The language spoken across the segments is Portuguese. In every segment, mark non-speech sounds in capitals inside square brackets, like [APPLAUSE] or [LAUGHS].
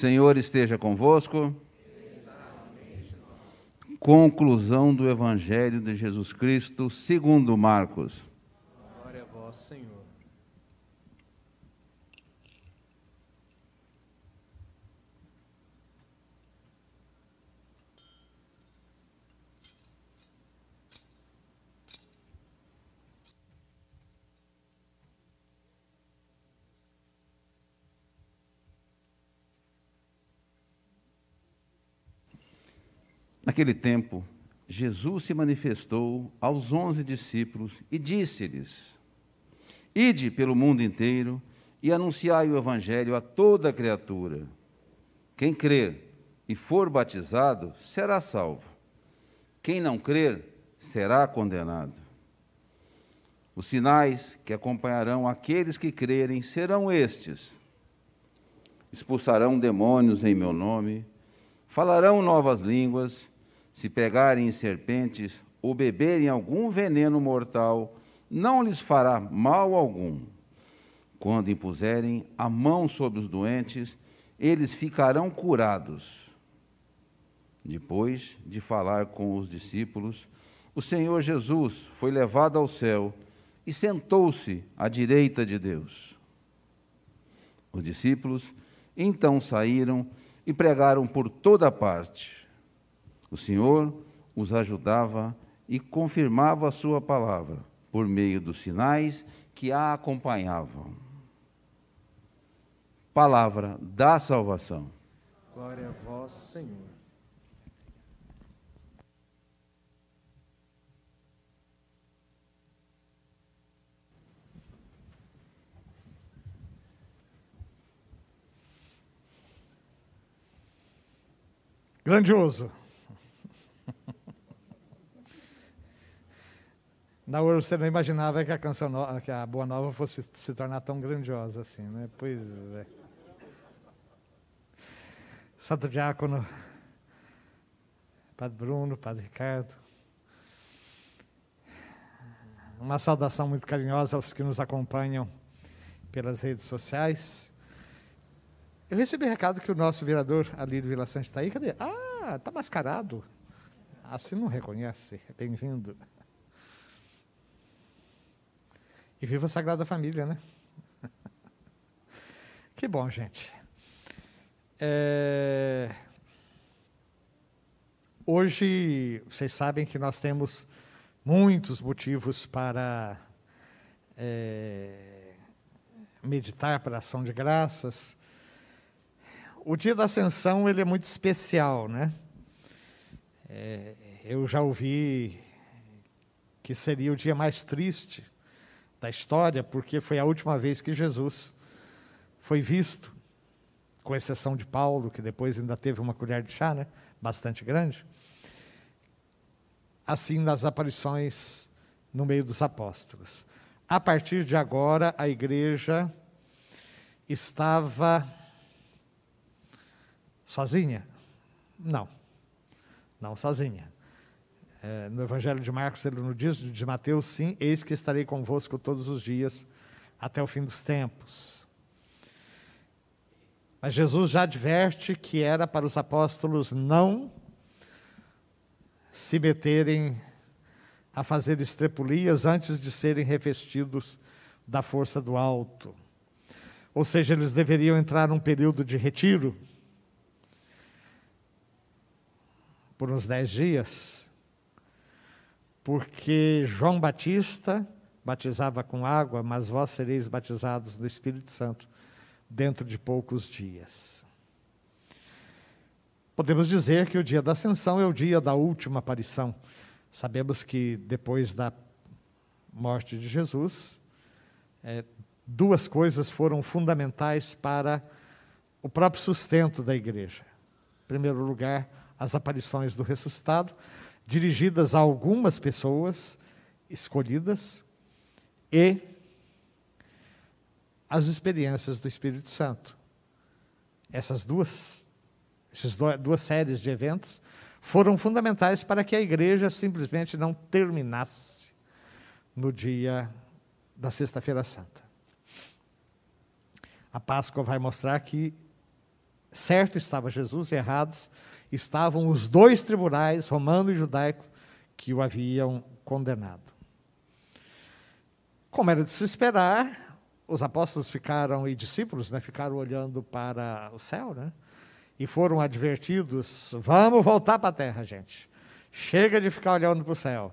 Senhor esteja convosco. Conclusão do Evangelho de Jesus Cristo, segundo Marcos. Glória a vós, Senhor. Naquele tempo, Jesus se manifestou aos onze discípulos e disse-lhes: Ide pelo mundo inteiro e anunciai o Evangelho a toda criatura. Quem crer e for batizado será salvo. Quem não crer será condenado. Os sinais que acompanharão aqueles que crerem serão estes: expulsarão demônios em meu nome, falarão novas línguas se pegarem serpentes ou beberem algum veneno mortal, não lhes fará mal algum. Quando impuserem a mão sobre os doentes, eles ficarão curados. Depois de falar com os discípulos, o Senhor Jesus foi levado ao céu e sentou-se à direita de Deus. Os discípulos então saíram e pregaram por toda parte o Senhor os ajudava e confirmava a sua palavra por meio dos sinais que a acompanhavam. Palavra da salvação. Glória a vós, Senhor. Grandioso. Na hora você não imaginava que a canção nova, que a Boa Nova fosse se tornar tão grandiosa assim, né? Pois é. Santo Diácono, Padre Bruno, Padre Ricardo. Uma saudação muito carinhosa aos que nos acompanham pelas redes sociais. Eu recebi recado que o nosso vereador ali do Vila Sante está aí. Cadê? Ah, está mascarado. Assim não reconhece. Bem-vindo. E viva a Sagrada Família, né? [LAUGHS] que bom, gente. É... Hoje, vocês sabem que nós temos muitos motivos para é... meditar para a ação de graças. O dia da Ascensão ele é muito especial, né? É... eu já ouvi que seria o dia mais triste da história, porque foi a última vez que Jesus foi visto, com exceção de Paulo, que depois ainda teve uma colher de chá, né? bastante grande. Assim, nas aparições no meio dos apóstolos. A partir de agora, a igreja estava sozinha? Não, não sozinha. É, no Evangelho de Marcos, ele nos diz, de Mateus, sim, eis que estarei convosco todos os dias até o fim dos tempos. Mas Jesus já adverte que era para os apóstolos não se meterem a fazer estrepulias antes de serem revestidos da força do alto. Ou seja, eles deveriam entrar num período de retiro por uns dez dias porque João Batista batizava com água, mas vós sereis batizados do Espírito Santo dentro de poucos dias. Podemos dizer que o dia da ascensão é o dia da última aparição. Sabemos que depois da morte de Jesus, é, duas coisas foram fundamentais para o próprio sustento da igreja. Em primeiro lugar, as aparições do ressuscitado, dirigidas a algumas pessoas escolhidas e as experiências do Espírito Santo. Essas duas, essas duas séries de eventos foram fundamentais para que a igreja simplesmente não terminasse no dia da Sexta-feira Santa. A Páscoa vai mostrar que certo estava Jesus e errados estavam os dois tribunais, romano e judaico, que o haviam condenado. Como era de se esperar, os apóstolos ficaram, e discípulos, né, ficaram olhando para o céu, né, e foram advertidos: vamos voltar para a terra, gente. Chega de ficar olhando para o céu.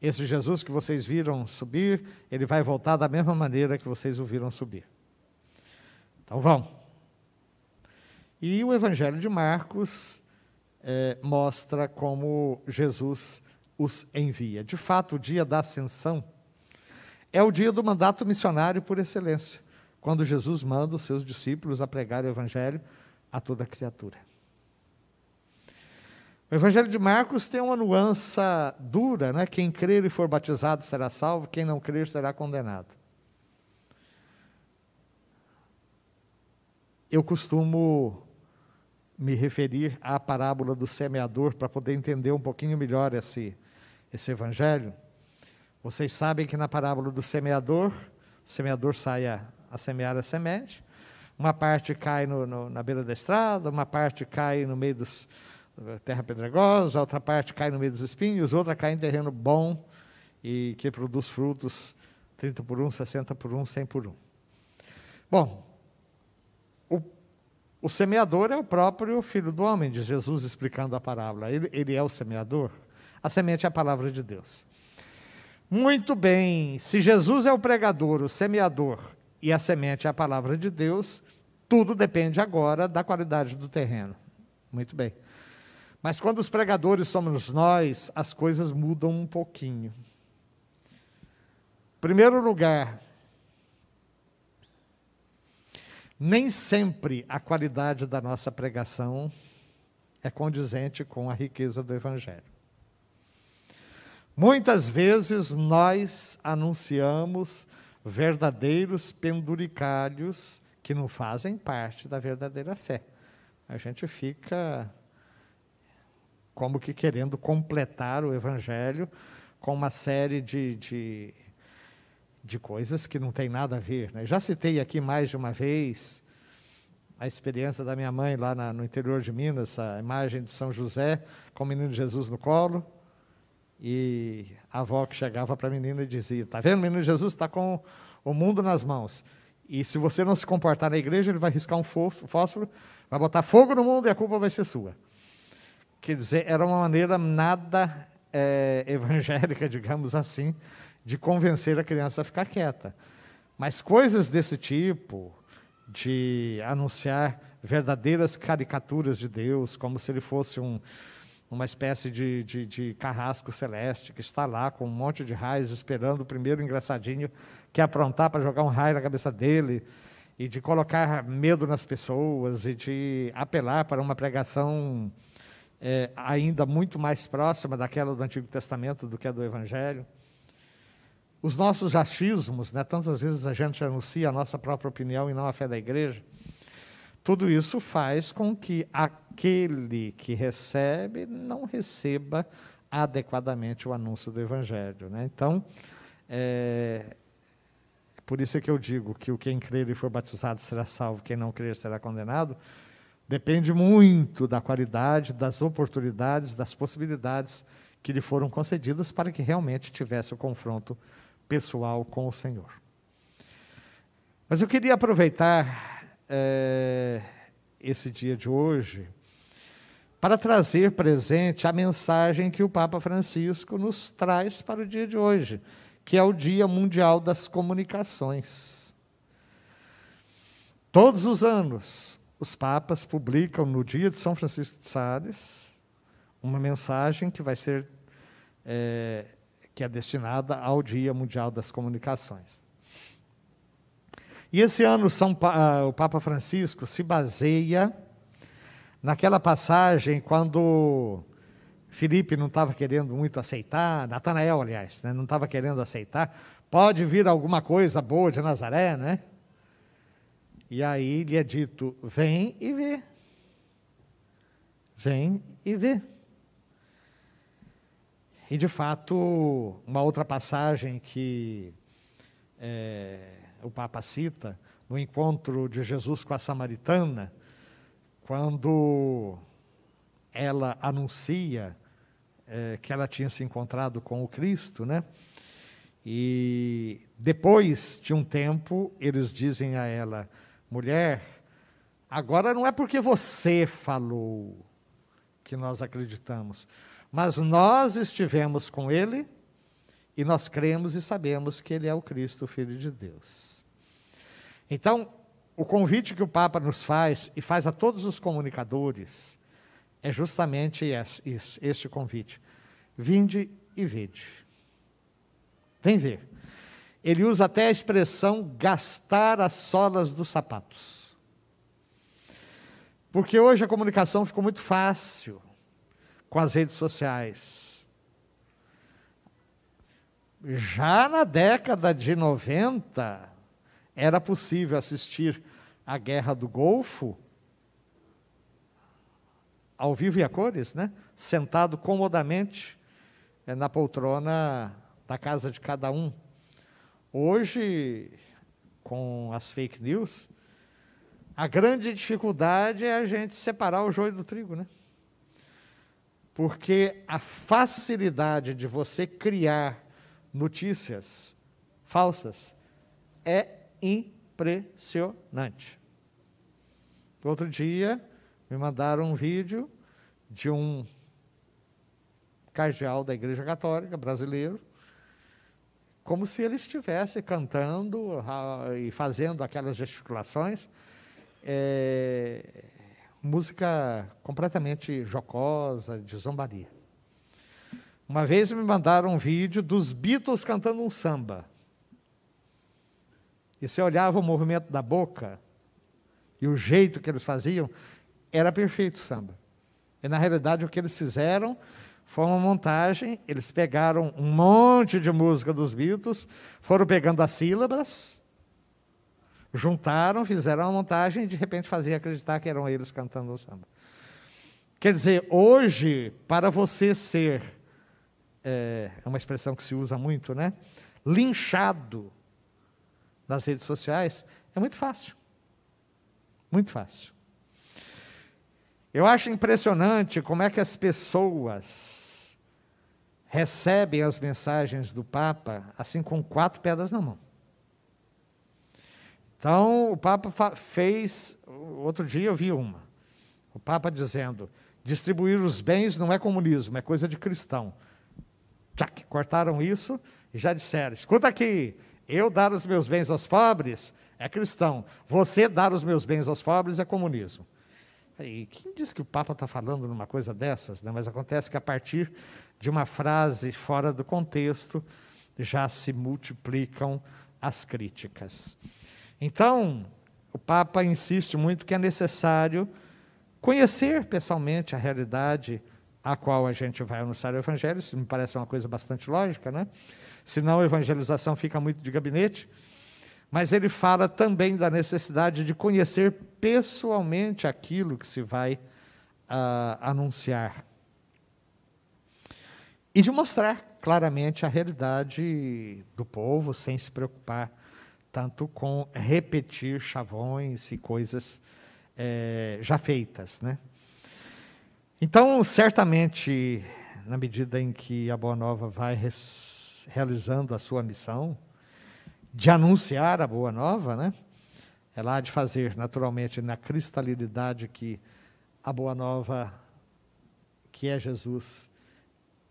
Esse Jesus que vocês viram subir, ele vai voltar da mesma maneira que vocês o viram subir. Então vão. E o Evangelho de Marcos é, mostra como Jesus os envia. De fato, o dia da ascensão é o dia do mandato missionário por excelência, quando Jesus manda os seus discípulos a pregar o Evangelho a toda criatura. O Evangelho de Marcos tem uma nuance dura, né? Quem crer e for batizado será salvo, quem não crer será condenado. Eu costumo me referir à parábola do semeador para poder entender um pouquinho melhor esse, esse evangelho. Vocês sabem que na parábola do semeador, o semeador sai a, a semear a semente, uma parte cai no, no, na beira da estrada, uma parte cai no meio dos terra pedregosa, outra parte cai no meio dos espinhos, outra cai em terreno bom e que produz frutos 30 por 1, 60 por 1, 100 por 1. Bom, o semeador é o próprio Filho do Homem, de Jesus explicando a parábola. Ele, ele é o semeador. A semente é a palavra de Deus. Muito bem, se Jesus é o pregador, o semeador, e a semente é a palavra de Deus, tudo depende agora da qualidade do terreno. Muito bem. Mas quando os pregadores somos nós, as coisas mudam um pouquinho. Primeiro lugar, Nem sempre a qualidade da nossa pregação é condizente com a riqueza do Evangelho. Muitas vezes nós anunciamos verdadeiros penduricalhos que não fazem parte da verdadeira fé. A gente fica como que querendo completar o Evangelho com uma série de, de de coisas que não tem nada a ver. Né? Já citei aqui mais de uma vez a experiência da minha mãe lá na, no interior de Minas, a imagem de São José com o menino Jesus no colo, e a avó que chegava para a menina e dizia: Está vendo, o menino Jesus está com o mundo nas mãos. E se você não se comportar na igreja, ele vai riscar um fósforo, vai botar fogo no mundo e a culpa vai ser sua. Quer dizer, era uma maneira nada é, evangélica, [LAUGHS] digamos assim, de convencer a criança a ficar quieta. Mas coisas desse tipo, de anunciar verdadeiras caricaturas de Deus, como se ele fosse um, uma espécie de, de, de, carrasco celeste que está lá com um monte de raios esperando o primeiro engraçadinho que aprontar para jogar um raio na cabeça dele, e de colocar medo nas pessoas, e de apelar para uma pregação é, ainda muito mais próxima daquela do Antigo Testamento do que a do Evangelho. Os nossos achismos, né, tantas vezes a gente anuncia a nossa própria opinião e não a fé da igreja, tudo isso faz com que aquele que recebe não receba adequadamente o anúncio do Evangelho. Né? Então, é, por isso é que eu digo que o quem crer e for batizado será salvo, quem não crer será condenado. Depende muito da qualidade, das oportunidades, das possibilidades que lhe foram concedidas para que realmente tivesse o confronto pessoal com o Senhor. Mas eu queria aproveitar é, esse dia de hoje para trazer presente a mensagem que o Papa Francisco nos traz para o dia de hoje, que é o Dia Mundial das Comunicações. Todos os anos, os papas publicam no dia de São Francisco de Sales uma mensagem que vai ser é, que é destinada ao Dia Mundial das Comunicações. E esse ano pa, o Papa Francisco se baseia naquela passagem quando Felipe não estava querendo muito aceitar, Natanael, aliás, né, não estava querendo aceitar, pode vir alguma coisa boa de Nazaré, né? E aí lhe é dito: vem e vê. Vem e vê. E, de fato, uma outra passagem que é, o Papa cita, no encontro de Jesus com a samaritana, quando ela anuncia é, que ela tinha se encontrado com o Cristo, né? E depois de um tempo, eles dizem a ela: mulher, agora não é porque você falou que nós acreditamos, mas nós estivemos com ele e nós cremos e sabemos que ele é o Cristo, o Filho de Deus. Então, o convite que o Papa nos faz e faz a todos os comunicadores é justamente esse, este convite. Vinde e vede. Vem ver. Ele usa até a expressão gastar as solas dos sapatos. Porque hoje a comunicação ficou muito fácil com as redes sociais. Já na década de 90, era possível assistir a Guerra do Golfo ao vivo e a cores, né? sentado comodamente é, na poltrona da casa de cada um. Hoje, com as fake news, a grande dificuldade é a gente separar o joio do trigo, né? Porque a facilidade de você criar notícias falsas é impressionante. Outro dia, me mandaram um vídeo de um cardeal da Igreja Católica brasileiro, como se ele estivesse cantando e fazendo aquelas gesticulações, é, música completamente jocosa, de zombaria. Uma vez me mandaram um vídeo dos Beatles cantando um samba. E você olhava o movimento da boca e o jeito que eles faziam, era perfeito o samba. E na realidade o que eles fizeram foi uma montagem, eles pegaram um monte de música dos Beatles, foram pegando as sílabas, juntaram, fizeram uma montagem e de repente fazia acreditar que eram eles cantando o samba. Quer dizer, hoje, para você ser, é, é uma expressão que se usa muito, né? Linchado nas redes sociais, é muito fácil. Muito fácil. Eu acho impressionante como é que as pessoas recebem as mensagens do Papa assim com quatro pedras na mão. Então, o Papa fez, outro dia eu vi uma, o Papa dizendo: distribuir os bens não é comunismo, é coisa de cristão. Tchac, cortaram isso e já disseram: escuta aqui, eu dar os meus bens aos pobres é cristão, você dar os meus bens aos pobres é comunismo. E quem diz que o Papa está falando numa coisa dessas? Né? Mas acontece que a partir de uma frase fora do contexto já se multiplicam as críticas. Então, o Papa insiste muito que é necessário conhecer pessoalmente a realidade a qual a gente vai anunciar o Evangelho, isso me parece uma coisa bastante lógica, né? Senão a evangelização fica muito de gabinete mas ele fala também da necessidade de conhecer pessoalmente aquilo que se vai uh, anunciar. E de mostrar claramente a realidade do povo, sem se preocupar tanto com repetir chavões e coisas é, já feitas. Né? Então, certamente, na medida em que a Boa Nova vai realizando a sua missão, de anunciar a boa nova, né? Ela há de fazer, naturalmente, na cristalinidade que a boa nova, que é Jesus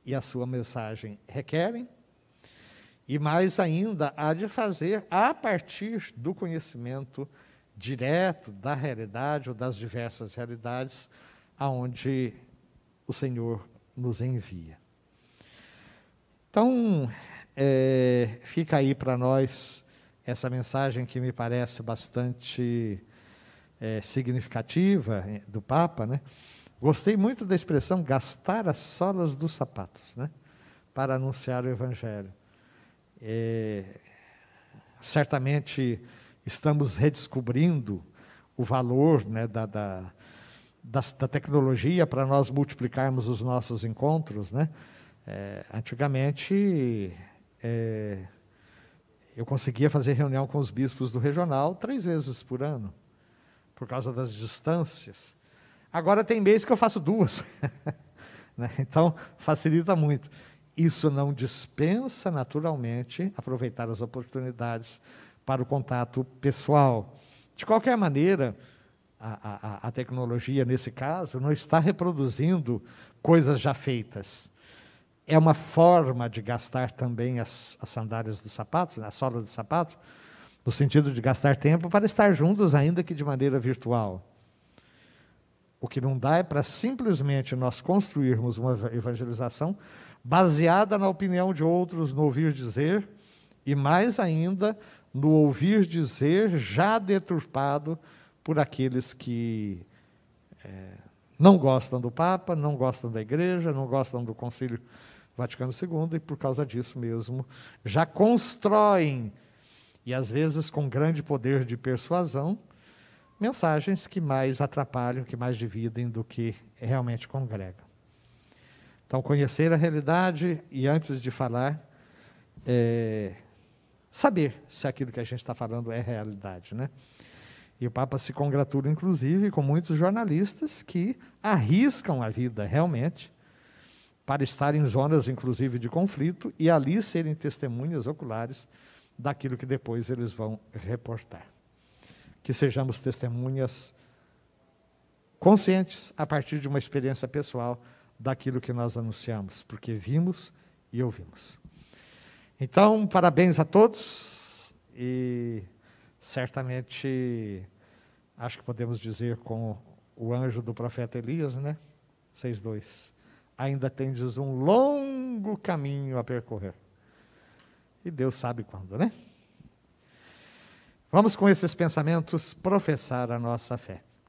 e a sua mensagem requerem, e mais ainda, há de fazer a partir do conhecimento direto da realidade ou das diversas realidades aonde o Senhor nos envia. Então, é, fica aí para nós essa mensagem que me parece bastante é, significativa do Papa, né? Gostei muito da expressão gastar as solas dos sapatos, né? Para anunciar o Evangelho. É, certamente estamos redescobrindo o valor né, da, da, da, da tecnologia para nós multiplicarmos os nossos encontros, né? É, antigamente é, eu conseguia fazer reunião com os bispos do regional três vezes por ano, por causa das distâncias. Agora tem mês que eu faço duas. [LAUGHS] né? Então, facilita muito. Isso não dispensa, naturalmente, aproveitar as oportunidades para o contato pessoal. De qualquer maneira, a, a, a tecnologia, nesse caso, não está reproduzindo coisas já feitas. É uma forma de gastar também as, as sandálias dos sapatos, a sola dos sapatos, no sentido de gastar tempo para estar juntos, ainda que de maneira virtual. O que não dá é para simplesmente nós construirmos uma evangelização baseada na opinião de outros, no ouvir dizer, e mais ainda no ouvir dizer já deturpado por aqueles que é, não gostam do Papa, não gostam da Igreja, não gostam do Concílio Vaticano II e por causa disso mesmo já constroem, e às vezes com grande poder de persuasão, mensagens que mais atrapalham, que mais dividem do que realmente congregam. Então, conhecer a realidade e antes de falar, é, saber se aquilo que a gente está falando é realidade, né? E o Papa se congratula, inclusive, com muitos jornalistas que arriscam a vida realmente para estar em zonas, inclusive, de conflito e ali serem testemunhas oculares daquilo que depois eles vão reportar. Que sejamos testemunhas conscientes a partir de uma experiência pessoal daquilo que nós anunciamos, porque vimos e ouvimos. Então, parabéns a todos e certamente acho que podemos dizer com o anjo do profeta Elias, né? 6:2. Ainda tendes um longo caminho a percorrer. E Deus sabe quando, né? Vamos com esses pensamentos professar a nossa fé.